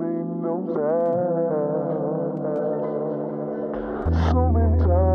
no. So many times.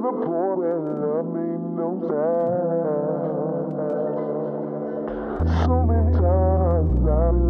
The point where love made no sense. So many times I.